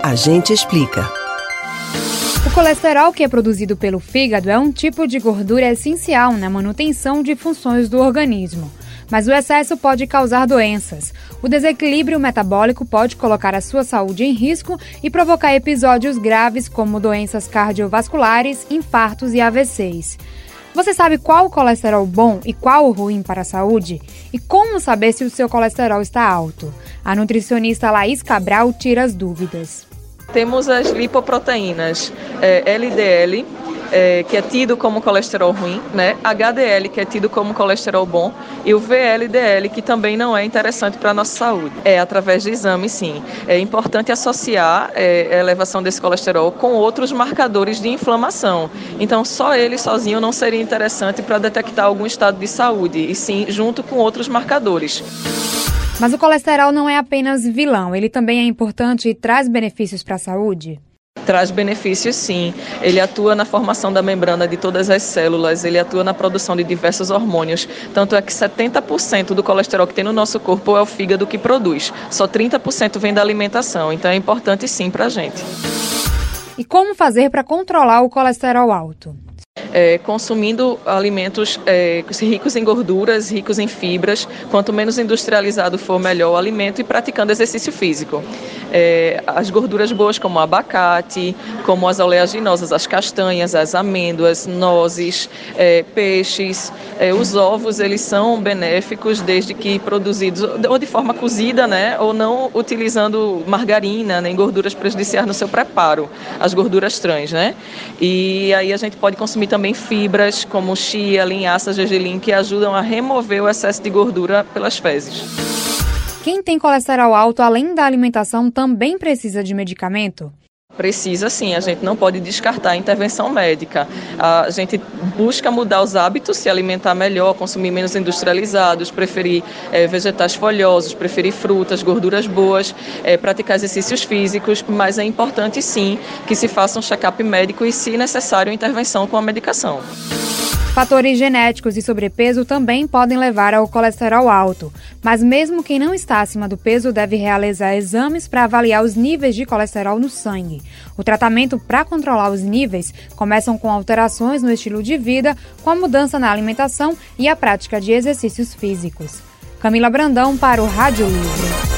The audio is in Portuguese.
A gente explica. O colesterol que é produzido pelo fígado é um tipo de gordura essencial na manutenção de funções do organismo. Mas o excesso pode causar doenças. O desequilíbrio metabólico pode colocar a sua saúde em risco e provocar episódios graves como doenças cardiovasculares, infartos e AVCs. Você sabe qual o colesterol bom e qual o ruim para a saúde? E como saber se o seu colesterol está alto? A nutricionista Laís Cabral tira as dúvidas. Temos as lipoproteínas é, LDL, é, que é tido como colesterol ruim, né? HDL, que é tido como colesterol bom, e o VLDL, que também não é interessante para a nossa saúde. É através de exame, sim. É importante associar é, a elevação desse colesterol com outros marcadores de inflamação. Então, só ele sozinho não seria interessante para detectar algum estado de saúde, e sim junto com outros marcadores. Mas o colesterol não é apenas vilão, ele também é importante e traz benefícios para a saúde? Traz benefícios sim. Ele atua na formação da membrana de todas as células, ele atua na produção de diversos hormônios. Tanto é que 70% do colesterol que tem no nosso corpo é o fígado que produz. Só 30% vem da alimentação. Então é importante sim para a gente. E como fazer para controlar o colesterol alto? É, consumindo alimentos é, ricos em gorduras, ricos em fibras. Quanto menos industrializado for, melhor o alimento e praticando exercício físico. É, as gorduras boas, como o abacate, como as oleaginosas, as castanhas, as amêndoas, nozes, é, peixes, é, os ovos, eles são benéficos desde que produzidos ou de forma cozida, né, ou não utilizando margarina, nem gorduras prejudiciais no seu preparo, as gorduras trans, né? E aí a gente pode consumir também fibras como chia, linhaça, gergelim, que ajudam a remover o excesso de gordura pelas fezes. Quem tem colesterol alto, além da alimentação, também precisa de medicamento? Precisa sim, a gente não pode descartar a intervenção médica. A gente busca mudar os hábitos, se alimentar melhor, consumir menos industrializados, preferir é, vegetais folhosos, preferir frutas, gorduras boas, é, praticar exercícios físicos, mas é importante sim que se faça um check-up médico e, se necessário, intervenção com a medicação. Fatores genéticos e sobrepeso também podem levar ao colesterol alto, mas mesmo quem não está acima do peso deve realizar exames para avaliar os níveis de colesterol no sangue. O tratamento para controlar os níveis começam com alterações no estilo de vida, com a mudança na alimentação e a prática de exercícios físicos. Camila Brandão para o Rádio Livre.